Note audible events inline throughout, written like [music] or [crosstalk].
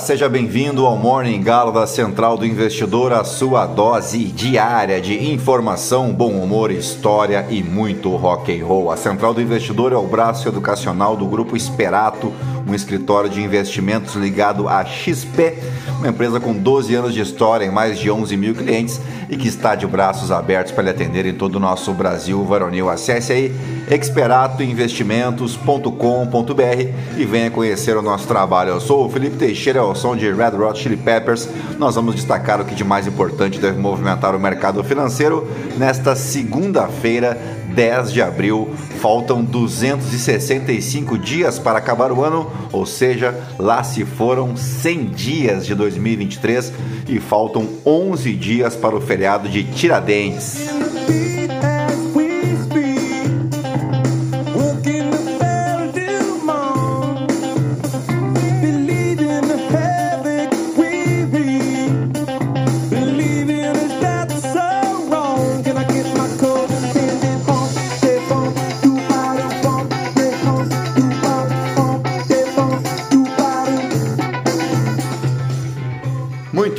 Seja bem-vindo ao Morning Galo da Central do Investidor, a sua dose diária de informação, bom humor, história e muito rock and roll. A Central do Investidor é o braço educacional do grupo Esperato, um escritório de investimentos ligado à XP, uma empresa com 12 anos de história e mais de 11 mil clientes e que está de braços abertos para lhe atender em todo o nosso Brasil varonil. Acesse aí experatoinvestimentos.com.br e venha conhecer o nosso trabalho. Eu sou o Felipe Teixeira, ao som de Red Hot Chili Peppers. Nós vamos destacar o que de mais importante deve movimentar o mercado financeiro nesta segunda-feira, 10 de abril. Faltam 265 dias para acabar o ano, ou seja, lá se foram 100 dias de 2023 e faltam 11 dias para o feriado de Tiradentes.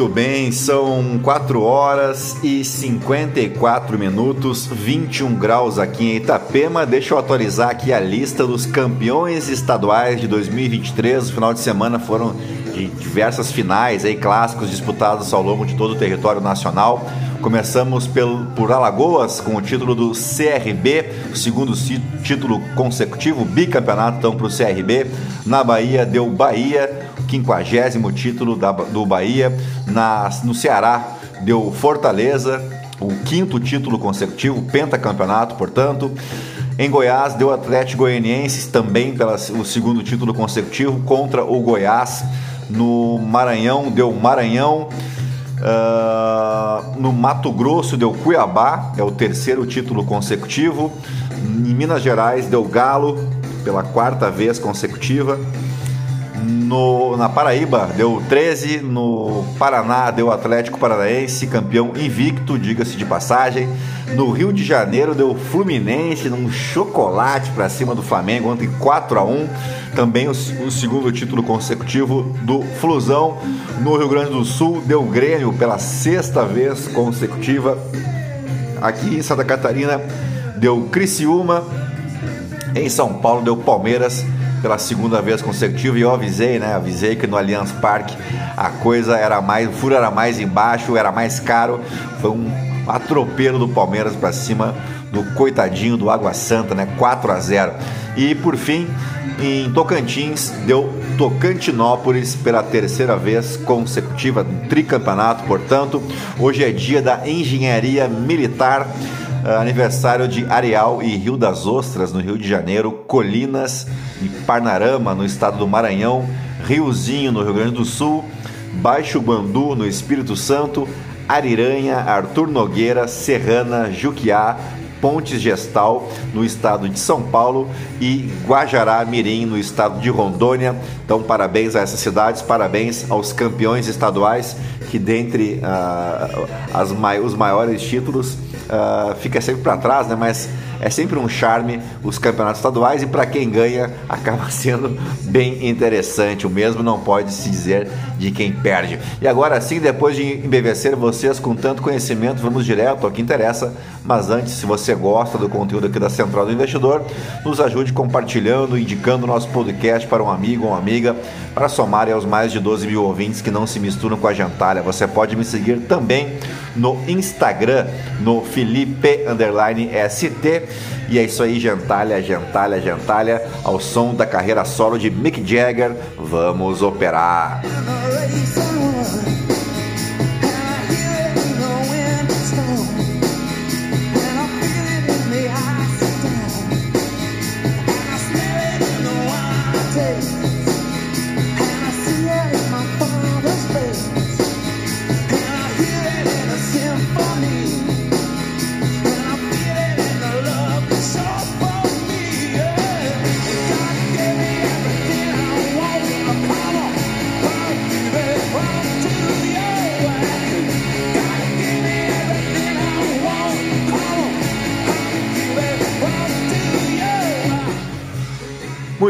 Muito bem, são 4 horas e 54 minutos, 21 graus aqui em Itapema. Deixa eu atualizar aqui a lista dos campeões estaduais de 2023. No final de semana foram de diversas finais, aí, clássicos disputados ao longo de todo o território nacional. Começamos pelo, por Alagoas com o título do CRB, segundo título consecutivo, bicampeonato então para o CRB. Na Bahia deu Bahia, quinquagésimo título da, do Bahia. Na, no Ceará deu Fortaleza, o quinto título consecutivo, pentacampeonato, portanto. Em Goiás deu Atlético Goianiense também pelo o segundo título consecutivo contra o Goiás. No Maranhão deu Maranhão. Uh, no Mato Grosso deu Cuiabá, é o terceiro título consecutivo. Em Minas Gerais deu Galo pela quarta vez consecutiva. No, na Paraíba deu 13, no Paraná deu Atlético Paranaense, campeão invicto, diga-se de passagem. No Rio de Janeiro deu Fluminense num chocolate para cima do Flamengo, ontem 4 a 1 também o, o, segundo título consecutivo do Flusão. No Rio Grande do Sul deu Grêmio pela sexta vez consecutiva. Aqui em Santa Catarina deu Criciúma. Em São Paulo deu Palmeiras pela segunda vez consecutiva e eu avisei, né? Avisei que no Allianz Parque a coisa era mais, o furo era mais embaixo, era mais caro. Foi um atropelo do Palmeiras para cima do coitadinho do Água Santa, né? 4 a 0. E por fim, em Tocantins, deu Tocantinópolis pela terceira vez consecutiva, tricampeonato, portanto. Hoje é dia da engenharia militar aniversário de Areal e Rio das Ostras, no Rio de Janeiro, Colinas e Parnarama, no estado do Maranhão, Riozinho, no Rio Grande do Sul, Baixo Guandu, no Espírito Santo, Ariranha, Arthur Nogueira, Serrana, Juquiá, Pontes Gestal, no estado de São Paulo, e Guajará Mirim, no estado de Rondônia. Então, parabéns a essas cidades, parabéns aos campeões estaduais, que dentre uh, as, os maiores títulos uh, fica sempre para trás, né? Mas é sempre um charme os campeonatos estaduais e para quem ganha acaba [laughs] sendo bem interessante. O mesmo não pode se dizer de quem perde. E agora sim, depois de embevecer vocês com tanto conhecimento, vamos direto ao que interessa. Mas antes, se você gosta do conteúdo aqui da Central do Investidor, nos ajude compartilhando, indicando o nosso podcast para um amigo ou uma amiga, para somar aos mais de 12 mil ouvintes que não se misturam com a gentalha. Você pode me seguir também no Instagram, no Felipe ST. E é isso aí, gentalha, gentalha, gentalha, ao som da carreira solo de Mick Jagger. Vamos operar!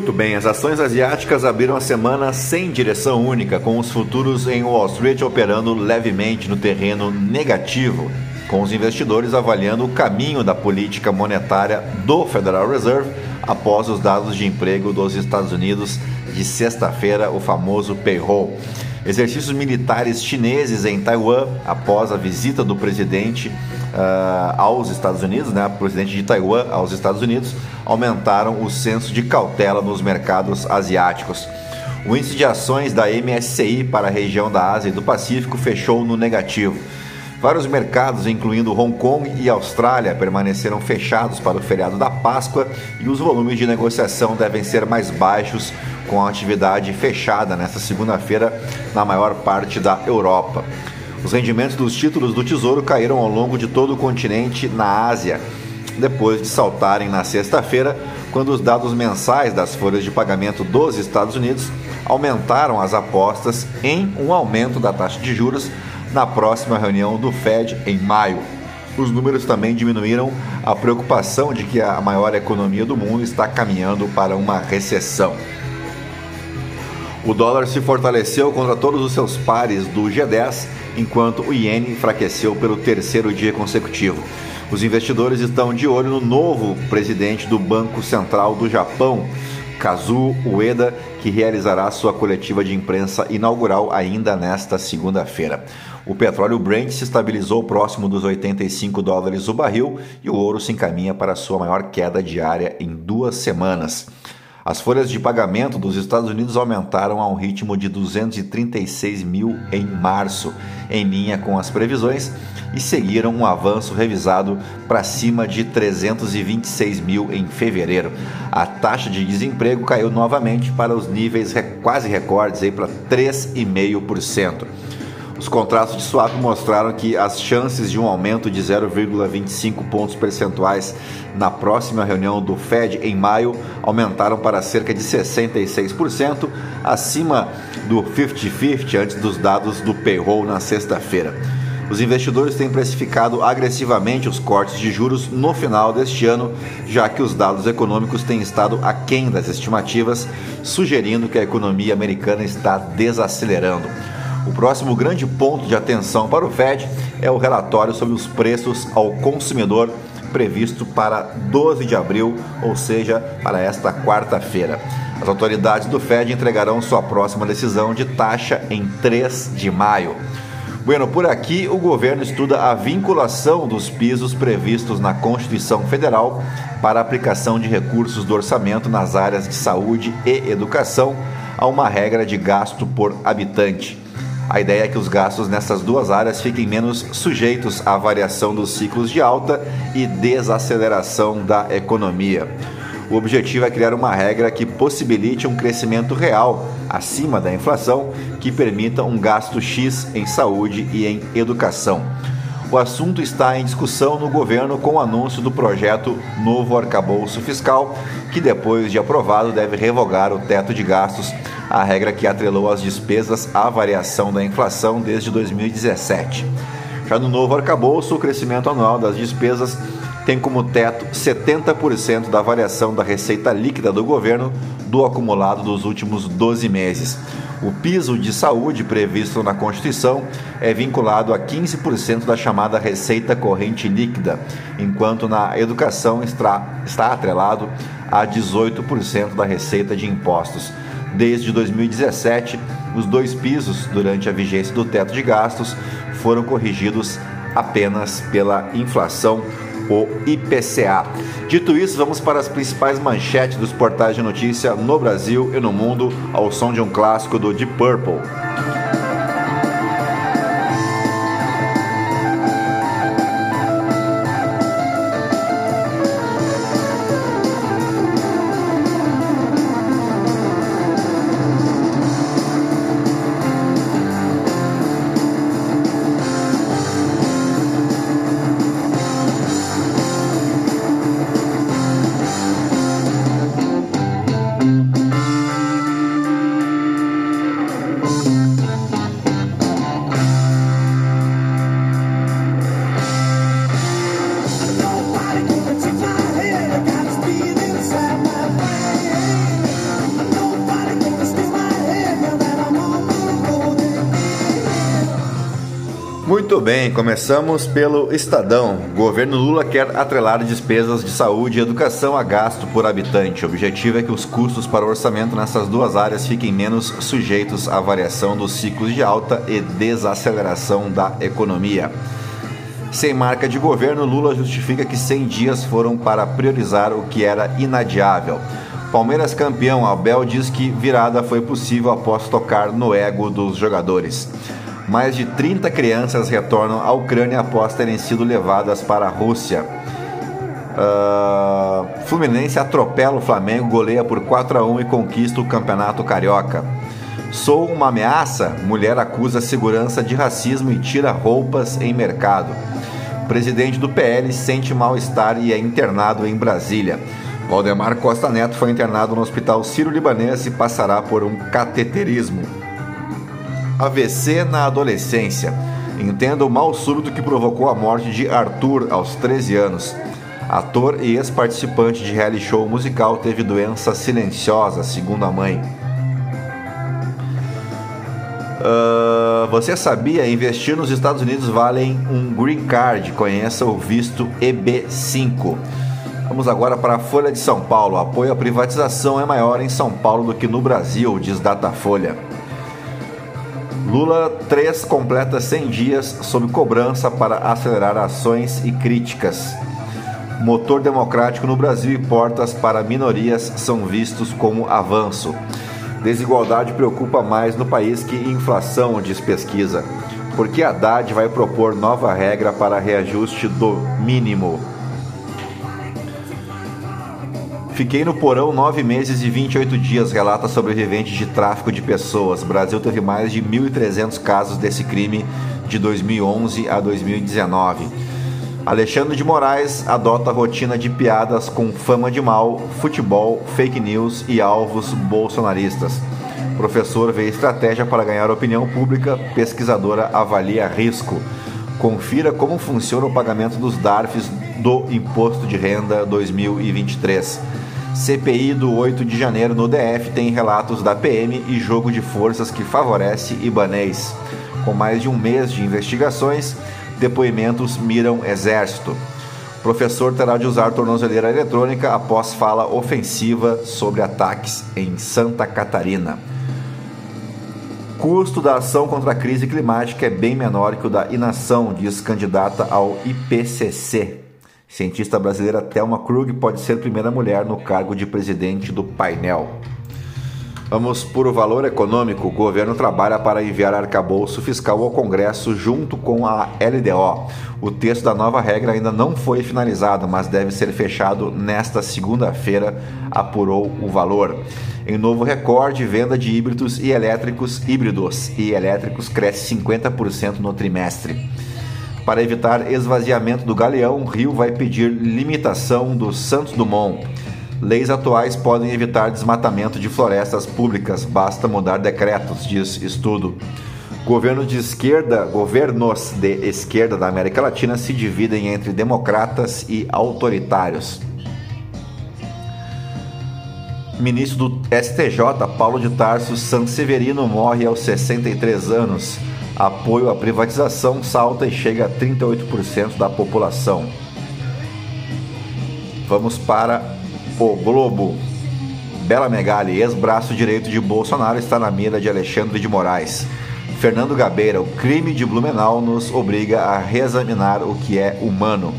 Muito bem, as ações asiáticas abriram a semana sem direção única, com os futuros em Wall Street operando levemente no terreno negativo, com os investidores avaliando o caminho da política monetária do Federal Reserve após os dados de emprego dos Estados Unidos de sexta-feira, o famoso payroll. Exercícios militares chineses em Taiwan após a visita do presidente uh, aos Estados Unidos, né, presidente de Taiwan aos Estados Unidos, aumentaram o senso de cautela nos mercados asiáticos. O índice de ações da MSCI para a região da Ásia e do Pacífico fechou no negativo. Vários mercados, incluindo Hong Kong e Austrália, permaneceram fechados para o feriado da Páscoa e os volumes de negociação devem ser mais baixos com a atividade fechada nesta segunda-feira na maior parte da Europa. Os rendimentos dos títulos do Tesouro caíram ao longo de todo o continente na Ásia, depois de saltarem na sexta-feira, quando os dados mensais das folhas de pagamento dos Estados Unidos aumentaram as apostas em um aumento da taxa de juros na próxima reunião do Fed em maio. Os números também diminuíram a preocupação de que a maior economia do mundo está caminhando para uma recessão. O dólar se fortaleceu contra todos os seus pares do G10, enquanto o iene enfraqueceu pelo terceiro dia consecutivo. Os investidores estão de olho no novo presidente do Banco Central do Japão, Kazuo Ueda, que realizará sua coletiva de imprensa inaugural ainda nesta segunda-feira. O petróleo Brent se estabilizou próximo dos 85 dólares o barril e o ouro se encaminha para sua maior queda diária em duas semanas. As folhas de pagamento dos Estados Unidos aumentaram a um ritmo de 236 mil em março, em linha com as previsões, e seguiram um avanço revisado para cima de 326 mil em fevereiro. A taxa de desemprego caiu novamente para os níveis quase recordes para 3,5%. Os contratos de swap mostraram que as chances de um aumento de 0,25 pontos percentuais na próxima reunião do Fed em maio aumentaram para cerca de 66%, acima do 50-50 antes dos dados do payroll na sexta-feira. Os investidores têm precificado agressivamente os cortes de juros no final deste ano, já que os dados econômicos têm estado aquém das estimativas, sugerindo que a economia americana está desacelerando. O próximo grande ponto de atenção para o Fed é o relatório sobre os preços ao consumidor previsto para 12 de abril, ou seja, para esta quarta-feira. As autoridades do Fed entregarão sua próxima decisão de taxa em 3 de maio. Bueno, por aqui o governo estuda a vinculação dos pisos previstos na Constituição Federal para aplicação de recursos do orçamento nas áreas de saúde e educação a uma regra de gasto por habitante. A ideia é que os gastos nessas duas áreas fiquem menos sujeitos à variação dos ciclos de alta e desaceleração da economia. O objetivo é criar uma regra que possibilite um crescimento real acima da inflação, que permita um gasto X em saúde e em educação. O assunto está em discussão no governo com o anúncio do projeto Novo Arcabouço Fiscal, que depois de aprovado deve revogar o teto de gastos a regra que atrelou as despesas à variação da inflação desde 2017. Já no novo arcabouço, o crescimento anual das despesas tem como teto 70% da variação da receita líquida do governo do acumulado dos últimos 12 meses. O piso de saúde previsto na Constituição é vinculado a 15% da chamada receita corrente líquida, enquanto na educação está, está atrelado a 18% da receita de impostos. Desde 2017, os dois pisos durante a vigência do teto de gastos foram corrigidos apenas pela inflação, o IPCA. Dito isso, vamos para as principais manchetes dos portais de notícia no Brasil e no mundo, ao som de um clássico do Deep Purple. Muito bem, começamos pelo Estadão. Governo Lula quer atrelar despesas de saúde e educação a gasto por habitante. O objetivo é que os custos para o orçamento nessas duas áreas fiquem menos sujeitos à variação dos ciclos de alta e desaceleração da economia. Sem marca de governo, Lula justifica que 100 dias foram para priorizar o que era inadiável. Palmeiras campeão, Abel diz que virada foi possível após tocar no ego dos jogadores. Mais de 30 crianças retornam à Ucrânia após terem sido levadas para a Rússia. Uh, Fluminense atropela o Flamengo, goleia por 4 a 1 e conquista o Campeonato Carioca. Sou uma ameaça? Mulher acusa segurança de racismo e tira roupas em mercado. Presidente do PL sente mal-estar e é internado em Brasília. Valdemar Costa Neto foi internado no Hospital Sírio-Libanês e passará por um cateterismo. AVC na adolescência. Entenda o mal súbito que provocou a morte de Arthur aos 13 anos. Ator e ex-participante de reality show musical teve doença silenciosa, segundo a mãe. Uh, você sabia? Investir nos Estados Unidos valem um green card. Conheça o visto EB5. Vamos agora para a Folha de São Paulo. apoio à privatização é maior em São Paulo do que no Brasil, diz Datafolha. Lula 3 completa 100 dias sob cobrança para acelerar ações e críticas. Motor democrático no Brasil e portas para minorias são vistos como avanço. Desigualdade preocupa mais no país que inflação, diz pesquisa. Porque Haddad vai propor nova regra para reajuste do mínimo. Fiquei no porão nove meses e 28 dias, relata sobrevivente de tráfico de pessoas. Brasil teve mais de 1.300 casos desse crime de 2011 a 2019. Alexandre de Moraes adota rotina de piadas com fama de mal, futebol, fake news e alvos bolsonaristas. Professor vê estratégia para ganhar opinião pública, pesquisadora avalia risco. Confira como funciona o pagamento dos DARFs do Imposto de Renda 2023. CPI do 8 de janeiro no DF tem relatos da PM e jogo de forças que favorece Ibanês. Com mais de um mês de investigações, Depoimentos miram exército. Professor terá de usar tornozeleira eletrônica após fala ofensiva sobre ataques em Santa Catarina. Custo da ação contra a crise climática é bem menor que o da inação, diz candidata ao IPCC. Cientista brasileira Thelma Krug pode ser primeira mulher no cargo de presidente do painel. Vamos por o valor econômico. O governo trabalha para enviar arcabouço fiscal ao Congresso junto com a LDO. O texto da nova regra ainda não foi finalizado, mas deve ser fechado nesta segunda-feira, apurou o valor. Em novo recorde, venda de híbridos e elétricos híbridos e elétricos cresce 50% no trimestre. Para evitar esvaziamento do galeão, Rio vai pedir limitação do Santos Dumont. Leis atuais podem evitar desmatamento de florestas públicas, basta mudar decretos, diz estudo. Governo de esquerda, governos de esquerda da América Latina se dividem entre democratas e autoritários. Ministro do STJ, Paulo de Tarso Sanseverino, morre aos 63 anos. Apoio à privatização salta e chega a 38% da população. Vamos para o Globo. Bela Megali, ex-braço direito de Bolsonaro, está na mira de Alexandre de Moraes. Fernando Gabeira, o crime de Blumenau nos obriga a reexaminar o que é humano.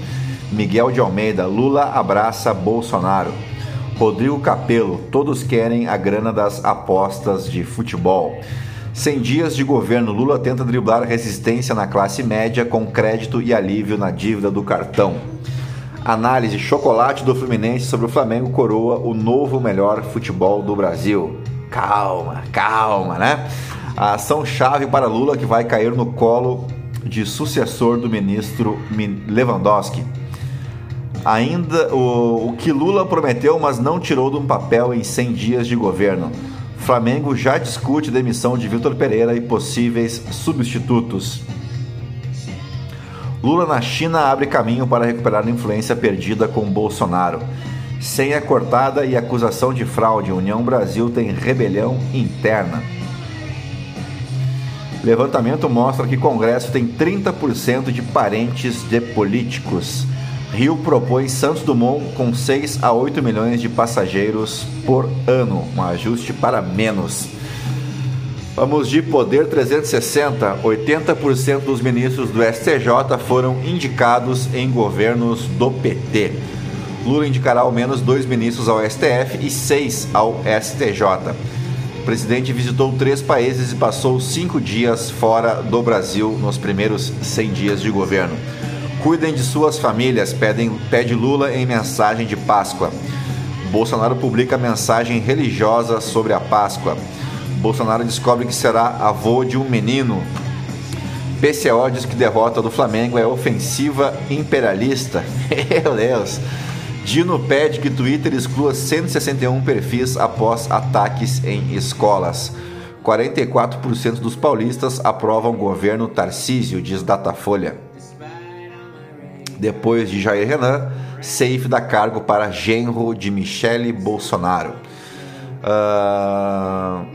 Miguel de Almeida, Lula abraça Bolsonaro. Rodrigo Capello, todos querem a grana das apostas de futebol. 100 dias de governo, Lula tenta driblar resistência na classe média com crédito e alívio na dívida do cartão. Análise: chocolate do Fluminense sobre o Flamengo coroa o novo melhor futebol do Brasil. Calma, calma, né? A ação chave para Lula que vai cair no colo de sucessor do ministro Lewandowski. Ainda o, o que Lula prometeu, mas não tirou de um papel em 100 dias de governo. Flamengo já discute demissão de Vitor Pereira e possíveis substitutos. Lula na China abre caminho para recuperar a influência perdida com Bolsonaro. Senha cortada e acusação de fraude, União Brasil tem rebelião interna. Levantamento mostra que Congresso tem 30% de parentes de políticos. Rio propõe Santos Dumont com 6 a 8 milhões de passageiros por ano, um ajuste para menos. Vamos de Poder 360. 80% dos ministros do STJ foram indicados em governos do PT. Lula indicará ao menos dois ministros ao STF e seis ao STJ. O presidente visitou três países e passou cinco dias fora do Brasil nos primeiros 100 dias de governo. Cuidem de suas famílias, pedem, pede Lula em mensagem de Páscoa. Bolsonaro publica mensagem religiosa sobre a Páscoa. Bolsonaro descobre que será avô de um menino. PCO diz que derrota do Flamengo é ofensiva imperialista. [laughs] Meu Deus! Dino pede que Twitter exclua 161 perfis após ataques em escolas. 44% dos paulistas aprovam governo Tarcísio, diz Datafolha. Depois de Jair Renan, safe dá cargo para genro de Michele Bolsonaro. Uh...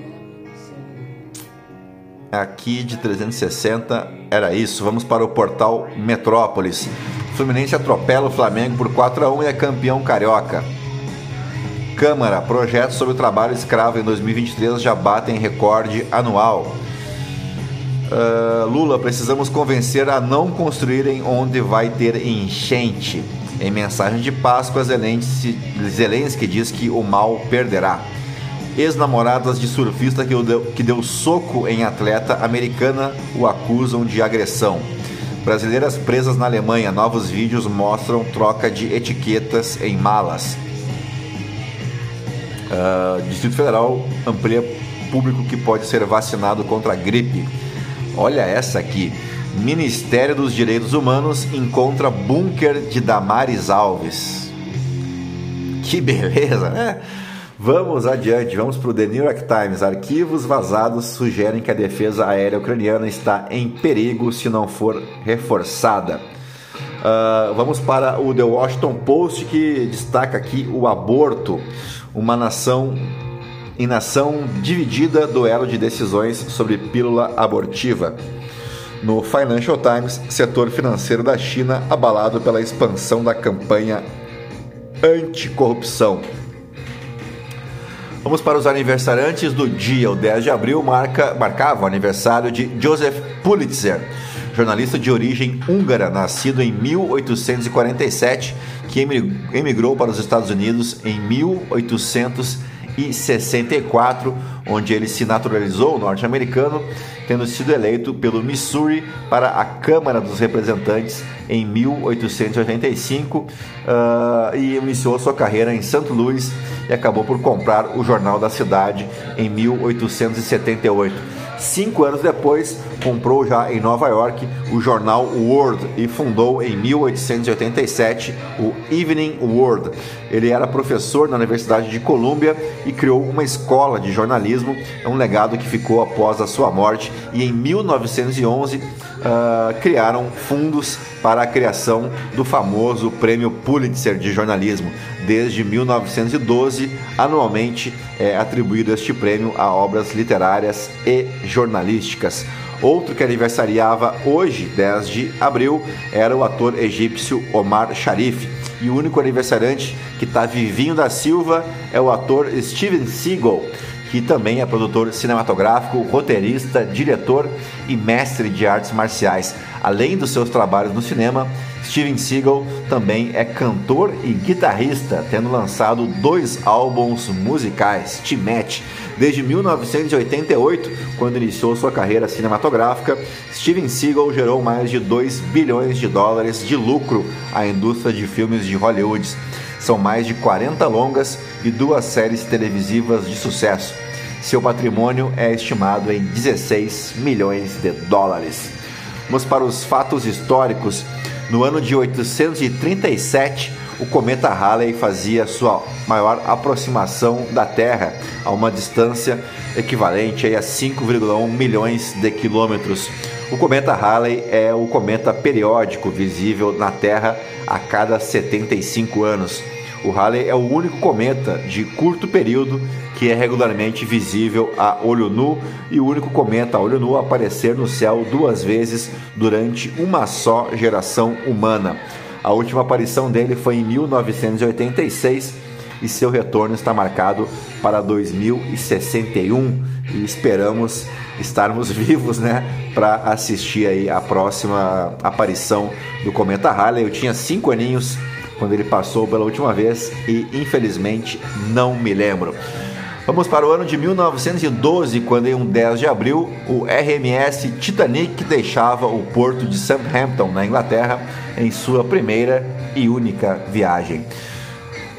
Aqui de 360 era isso. Vamos para o portal Metrópolis. Fluminense atropela o Flamengo por 4 a 1 e é campeão carioca. Câmara, projetos sobre o trabalho escravo em 2023 já batem recorde anual. Uh, Lula, precisamos convencer a não construírem onde vai ter enchente. Em mensagem de Páscoa, Zelensky, diz que o mal perderá. Ex-namoradas de surfista que deu, que deu soco em atleta americana o acusam de agressão. Brasileiras presas na Alemanha. Novos vídeos mostram troca de etiquetas em malas. Uh, Distrito Federal amplia público que pode ser vacinado contra a gripe. Olha essa aqui. Ministério dos Direitos Humanos encontra bunker de Damares Alves. Que beleza, né? Vamos adiante, vamos para o The New York Times. Arquivos vazados sugerem que a defesa aérea ucraniana está em perigo se não for reforçada. Uh, vamos para o The Washington Post que destaca aqui o aborto, uma nação em nação dividida, duelo de decisões sobre pílula abortiva. No Financial Times, setor financeiro da China abalado pela expansão da campanha anticorrupção. Vamos para os aniversariantes do dia. O 10 de abril marca, marcava o aniversário de Joseph Pulitzer, jornalista de origem húngara, nascido em 1847, que emigrou para os Estados Unidos em 1864, onde ele se naturalizou norte-americano, tendo sido eleito pelo Missouri para a Câmara dos Representantes em 1885 uh, e iniciou sua carreira em St. Louis e acabou por comprar o Jornal da Cidade em 1878. Cinco anos depois, comprou já em Nova York o jornal World e fundou em 1887 o Evening World. Ele era professor na Universidade de Colômbia e criou uma escola de jornalismo, é um legado que ficou após a sua morte. E em 1911 uh, ah, criaram fundos para a criação do famoso Prêmio Pulitzer de Jornalismo. Desde 1912, anualmente é atribuído este prêmio a obras literárias e jornalísticas. Outro que aniversariava hoje, 10 de abril, era o ator egípcio Omar Sharif. E o único aniversariante que está vivinho da Silva é o ator Steven Seagal, que também é produtor cinematográfico, roteirista, diretor e mestre de artes marciais. Além dos seus trabalhos no cinema, Steven Seagal também é cantor e guitarrista, tendo lançado dois álbuns musicais, Timete. Desde 1988, quando iniciou sua carreira cinematográfica, Steven Seagal gerou mais de 2 bilhões de dólares de lucro à indústria de filmes de Hollywood. São mais de 40 longas e duas séries televisivas de sucesso. Seu patrimônio é estimado em 16 milhões de dólares. Vamos para os fatos históricos. No ano de 837, o cometa Halley fazia sua maior aproximação da Terra a uma distância equivalente a 5,1 milhões de quilômetros. O cometa Halley é o cometa periódico visível na Terra a cada 75 anos. O Halley é o único cometa de curto período que é regularmente visível a olho nu e o único cometa a olho nu a aparecer no céu duas vezes durante uma só geração humana. A última aparição dele foi em 1986 e seu retorno está marcado para 2061 e esperamos estarmos [laughs] vivos, né, para assistir aí a próxima aparição do cometa Halley. Eu tinha cinco aninhos quando ele passou pela última vez e infelizmente não me lembro. Vamos para o ano de 1912, quando em um 10 de abril, o RMS Titanic deixava o porto de Southampton, na Inglaterra, em sua primeira e única viagem.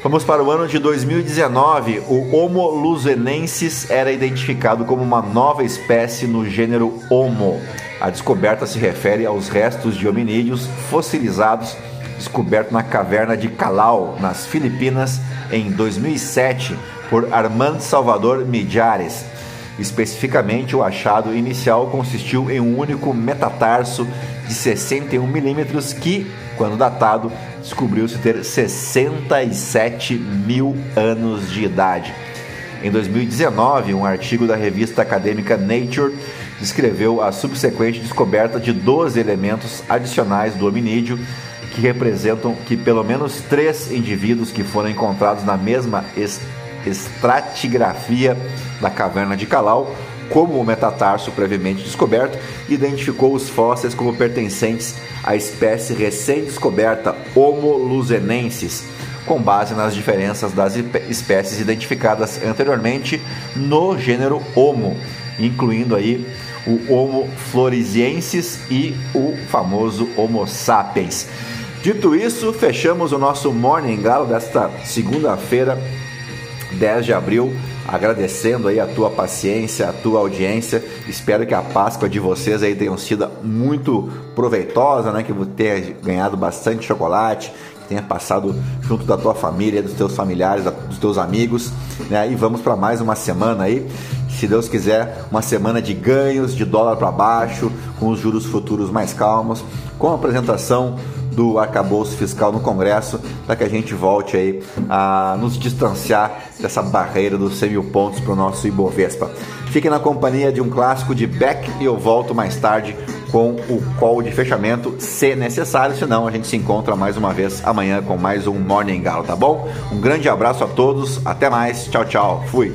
Vamos para o ano de 2019. O Homo luzenensis era identificado como uma nova espécie no gênero Homo. A descoberta se refere aos restos de hominídeos fossilizados descobertos na caverna de Calau, nas Filipinas, em 2007 por Armand Salvador Mijares. Especificamente, o achado inicial consistiu em um único metatarso de 61 milímetros que, quando datado, descobriu-se ter 67 mil anos de idade. Em 2019, um artigo da revista acadêmica Nature descreveu a subsequente descoberta de 12 elementos adicionais do hominídeo que representam que pelo menos três indivíduos que foram encontrados na mesma estratigrafia da caverna de Calau, como o metatarso previamente descoberto, identificou os fósseis como pertencentes à espécie recém-descoberta Homo luzenensis, com base nas diferenças das espécies identificadas anteriormente no gênero Homo, incluindo aí o Homo floresiensis e o famoso Homo sapiens. Dito isso, fechamos o nosso Morning Galo desta segunda-feira, 10 de abril, agradecendo aí a tua paciência, a tua audiência. Espero que a Páscoa de vocês aí tenha sido muito proveitosa, né? Que você tenha ganhado bastante chocolate, tenha passado junto da tua família, dos teus familiares, dos teus amigos, né? E vamos para mais uma semana aí se Deus quiser, uma semana de ganhos, de dólar para baixo, com os juros futuros mais calmos, com a apresentação do arcabouço fiscal no Congresso, para que a gente volte aí a nos distanciar dessa barreira dos 100 mil pontos para o nosso Ibovespa. Fiquem na companhia de um clássico de Beck e eu volto mais tarde com o call de fechamento, se necessário, senão a gente se encontra mais uma vez amanhã com mais um Morning Galo, tá bom? Um grande abraço a todos, até mais, tchau, tchau, fui!